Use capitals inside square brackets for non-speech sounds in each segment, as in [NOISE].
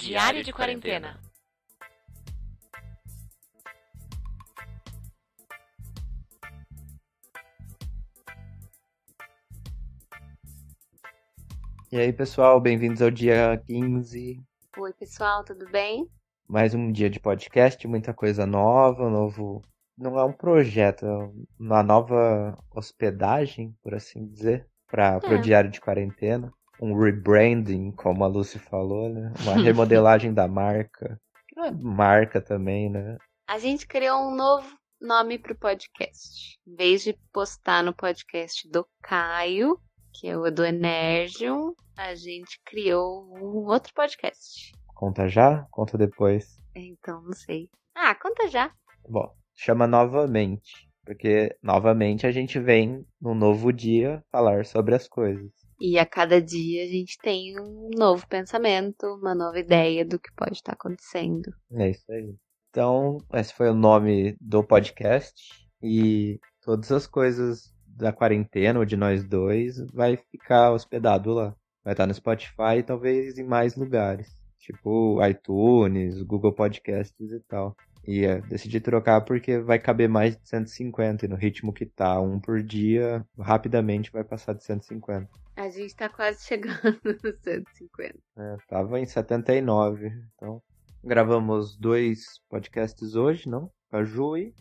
Diário de Quarentena. E aí, pessoal, bem-vindos ao dia 15. Oi, pessoal, tudo bem? Mais um dia de podcast, muita coisa nova, novo. Não é um projeto, é uma nova hospedagem, por assim dizer, para o É. diário de quarentena. Um rebranding, como a Lucy falou, né? Uma [LAUGHS] remodelagem da marca. Não é marca também, né? A gente criou um novo nome pro podcast. Em vez de postar no podcast do Caio, que é o do Energium, a gente criou um outro podcast. Conta já? Conta depois. Então, não sei. Ah, conta já. Bom, chama novamente. Porque novamente a gente vem num novo dia falar sobre as coisas. E a cada dia a gente tem um novo pensamento, uma nova ideia do que pode estar acontecendo. É isso aí. Então, esse foi o nome do podcast. E todas as coisas da quarentena, ou de nós dois, vai ficar hospedado lá. Vai estar no Spotify e talvez em mais lugares. Tipo iTunes, Google Podcasts e tal. E é, decidi trocar porque vai caber mais de 150. E no ritmo que tá, um por dia, rapidamente vai passar de 150. A gente tá quase [LAUGHS] chegando nos 150. É, tava em 79. Então, gravamos dois podcasts hoje, não? Com a Ju e...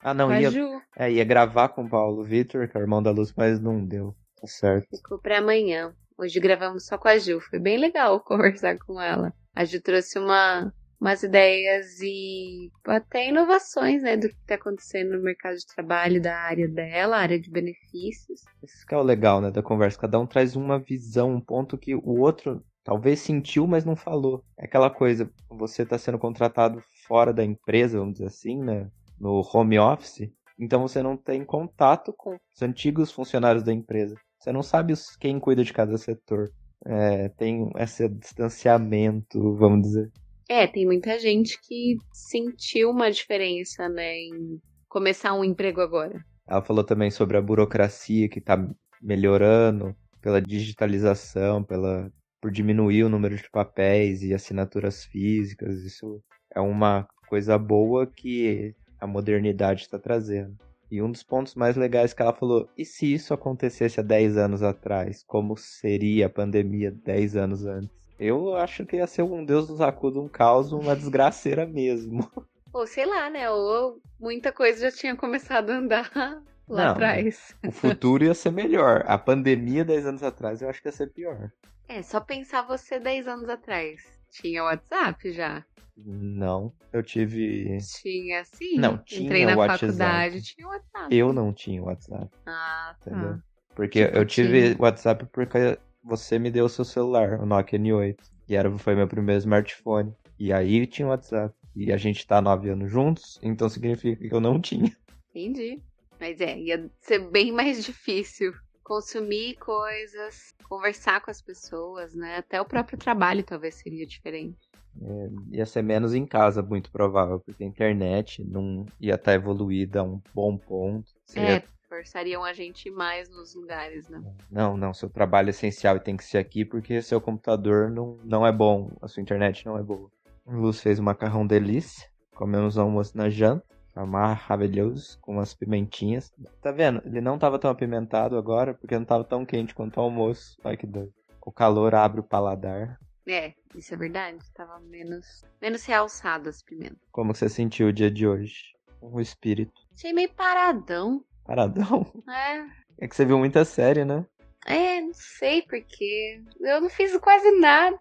Ah, não, ia, Ju, é, ia gravar com o Paulo Vitor, que é o irmão da Luz, mas não deu. Tá certo. ficou pra amanhã. Hoje gravamos só com a Ju. Foi bem legal [LAUGHS] conversar com ela. A Ju trouxe uma, umas ideias e até inovações, né, do que tá acontecendo no mercado de trabalho da área dela, área de benefícios. Esse que é o legal, né, da conversa. Cada um traz uma visão, um ponto que o outro talvez sentiu, mas não falou. É aquela coisa, você tá sendo contratado fora da empresa, vamos dizer assim, né, no home office, então você não tem contato com os antigos funcionários da empresa. Você não sabe quem cuida de cada setor. É, tem esse distanciamento, vamos dizer. É, tem muita gente que sentiu uma diferença, né, em começar um emprego agora. Ela falou também sobre a burocracia que está melhorando pela digitalização, pela por diminuir o número de papéis e assinaturas físicas. Isso é uma coisa boa que a modernidade está trazendo. E um dos pontos mais legais que ela falou: e se isso acontecesse há 10 anos atrás? Como seria a pandemia 10 anos antes? Eu acho que ia ser um Deus nos acuda, um caos, uma desgraceira mesmo. [LAUGHS] Ou sei lá, né, ou muita coisa já tinha começado a andar [LAUGHS] lá Não. atrás. O futuro ia ser melhor. A pandemia 10 anos atrás eu acho que ia ser pior. É, só pensar você 10 anos atrás. Tinha WhatsApp já? Não, eu tive. Tinha sim. Não, tinha Entrei na WhatsApp. faculdade, tinha WhatsApp. Eu não tinha WhatsApp, Ah, tá. entendeu? Porque Tipo, eu tive tinha. WhatsApp porque você me deu o seu celular, o Nokia N8. E era, foi meu primeiro smartphone. E aí tinha WhatsApp. E a gente tá nove anos juntos, então significa que eu não tinha. Entendi. Mas é, ia ser bem mais difícil consumir coisas, conversar com as pessoas, né? Até o próprio trabalho talvez seria diferente. Ia ser menos em casa, muito provável, porque a internet não ia estar evoluída a um bom ponto. Você ia É, forçariam a gente mais nos lugares, né? Não, não, seu trabalho é essencial e tem que ser aqui porque seu computador não, não é bom, a sua internet não é boa. O Luz fez um macarrão delícia, comemos almoço na janta, maravilhoso, com umas pimentinhas. Tá vendo? Ele não tava tão apimentado agora porque não tava tão quente quanto o almoço. Ai que doido. O calor abre o paladar. É, isso é verdade. Tava menos, menos realçado as pimentas. Como você sentiu o dia de hoje? O espírito. Achei meio paradão. Paradão. É, É que você viu muita série, né? É, não sei porque. Eu não fiz quase nada.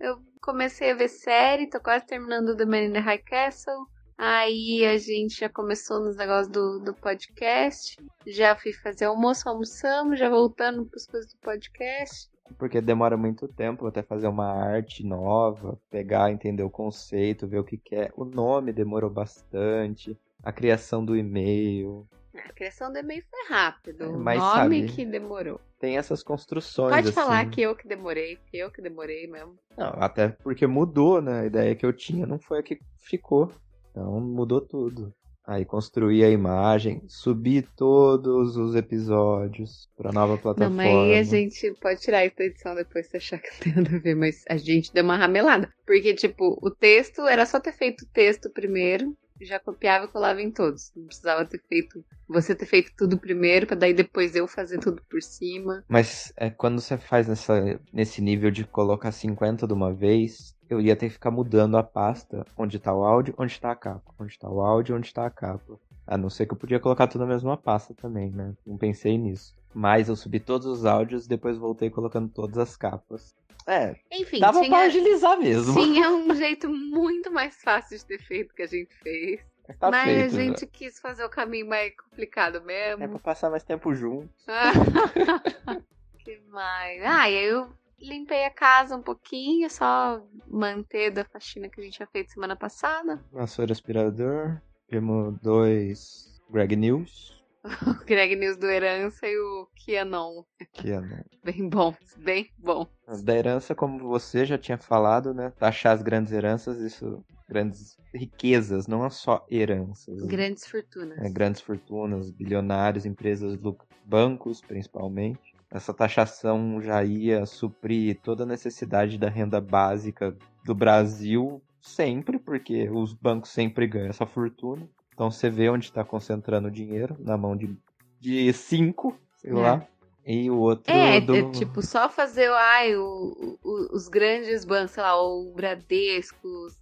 Eu comecei a ver série, tô quase terminando The Man in the High Castle. Aí a gente já começou nos negócios do, do podcast. Já fui fazer almoço, almoçamos, já voltando pras coisas do podcast. Porque demora muito tempo até fazer uma arte nova, pegar, entender o conceito, ver o que quer. O nome demorou bastante, a criação do e-mail. A criação do e-mail foi rápido. É, O mas nome sabe- que demorou. Tem essas construções. Pode assim. falar que eu que demorei, que eu que demorei mesmo. Não, até porque mudou, né? A ideia que eu tinha não foi a que ficou. Então mudou tudo. Aí construí a imagem, subi todos os episódios pra nova plataforma. Não, mas aí a gente pode tirar isso da edição depois se achar que não [LAUGHS] tem nada a ver, mas a gente deu uma ramelada. Porque, tipo, o texto era só ter feito o texto primeiro, já copiava e colava em todos. Não precisava ter feito. Você ter feito tudo primeiro, pra daí depois eu fazer tudo por cima. Mas é, quando você faz nessa, nesse nível de colocar 50 de uma vez, eu ia ter que ficar mudando a pasta onde tá o áudio, onde tá a capa. Onde tá o áudio, onde tá a capa. A não ser que eu podia colocar tudo na mesma pasta também, né? Não pensei nisso. Mas eu subi todos os áudios, depois voltei colocando todas as capas. É, Enfim, dava tinha, pra agilizar mesmo. tinha um jeito muito mais fácil de ter feito que a gente fez. Mas tá mas feito. a né? gente quis fazer o caminho mais complicado mesmo. É pra passar mais tempo junto. [LAUGHS] que mais? Ah, e aí eu limpei a casa um pouquinho, só manter da faxina que a gente tinha feito semana passada. Vassoura aspirador. Vimos dois Greg News. [LAUGHS] O Greg News do Herança e o Kianon. Que é, né? Bem bom, bem bom. Da herança, como você já tinha falado, né? Taxar as grandes heranças, isso. Grandes riquezas, não é só heranças. Grandes fortunas. É, grandes fortunas, bilionários, empresas, bancos principalmente. Essa taxação já ia suprir toda a necessidade da renda básica do Brasil sempre, porque os bancos sempre ganham essa fortuna. Então você vê onde está concentrando o dinheiro, na mão de, de cinco, sei É. lá. E o outro É, do... é, tipo, só fazer ai, o, o- os grandes bancos, sei lá, o Bradesco. os-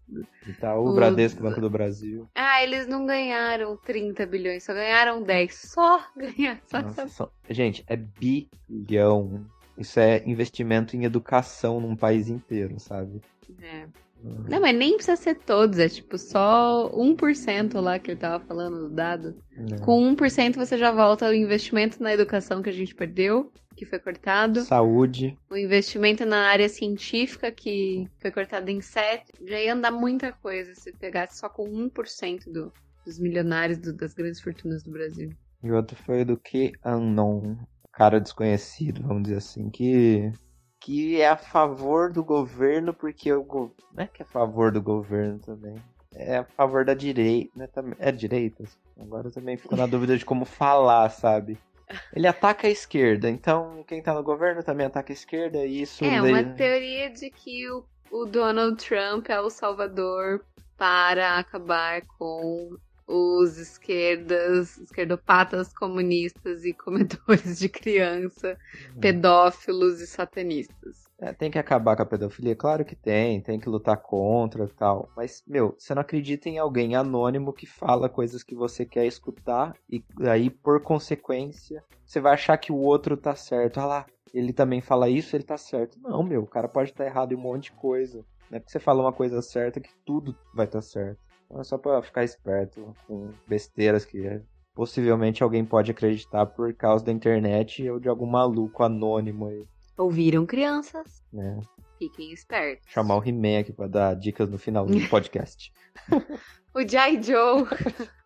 Itaú, o- Bradesco, Banco do Brasil. Ah, eles não ganharam 30 bilhões, só ganharam 10. Só [LAUGHS] ganhar, só Nossa, são- Gente, é bilhão. Isso é investimento em educação num país inteiro, sabe? É. Não, mas nem precisa ser todos, é tipo só 1% lá que ele tava falando do dado. É. Com 1% você já volta o investimento na educação que a gente perdeu, que foi cortado. Saúde. O investimento na área científica, que foi cortado em 7. Já ia andar muita coisa se pegasse só com 1% do, dos milionários do- das grandes fortunas do Brasil. E o outro foi do que unknown. Cara desconhecido, vamos dizer assim, que que é a favor do governo porque o go... não é que é a favor do governo também. É a favor da direita, né? também- É direita. Agora eu também fico na [LAUGHS] dúvida de como falar, sabe? Ele ataca a esquerda, então quem tá no governo também ataca a esquerda e isso É, daí- uma teoria de que o, o Donald Trump é o salvador para acabar com os esquerdas, esquerdopatas comunistas e comedores de criança, pedófilos e satanistas. É, tem que acabar com a pedofilia? Claro que tem, tem que lutar contra e tal. Mas, meu, você não acredita em alguém anônimo que fala coisas que você quer escutar e aí, por consequência, você vai achar que o outro tá certo. Ah lá, ele também fala isso, ele tá certo. Não, meu, o cara pode estar errado em um monte de coisa. Não é porque você fala uma coisa certa que tudo vai estar certo. É só pra ficar esperto com besteiras que é, possivelmente alguém pode acreditar por causa da internet ou de algum maluco anônimo aí, Ouviram crianças? né? Fiquem espertos. chamar o He-Man aqui pra dar dicas no final do [LAUGHS] podcast. O G.I. Joe.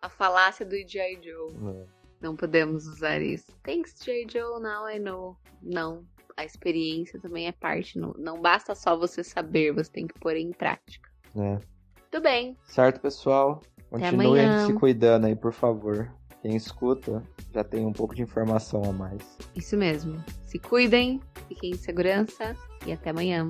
A falácia do G.I. Joe. Não. Não podemos usar isso. Thanks, J. Joe, now I know. Não. A experiência também é parte. Não, não basta só você saber, você tem que pôr em prática. né? Tudo bem. Certo, pessoal? Continuem se cuidando aí, por favor. Quem escuta já tem um pouco de informação a mais. Isso mesmo. Se cuidem, fiquem em segurança e até amanhã.